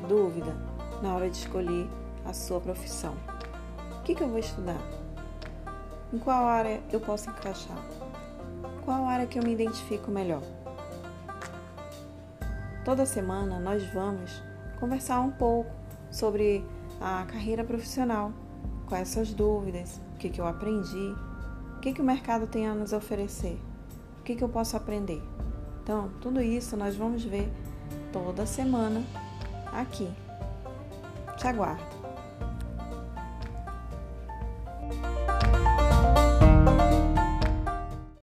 dúvida na hora de escolher a sua profissão? O que, que eu vou estudar? Em qual área eu posso encaixar? Qual área que eu me identifico melhor? Toda semana nós vamos conversar um pouco sobre a carreira profissional, quais essas dúvidas, o que, que eu aprendi, o que, que o mercado tem a nos oferecer, o que, que eu posso aprender. Então, tudo isso nós vamos ver toda semana aqui. Te aguardo.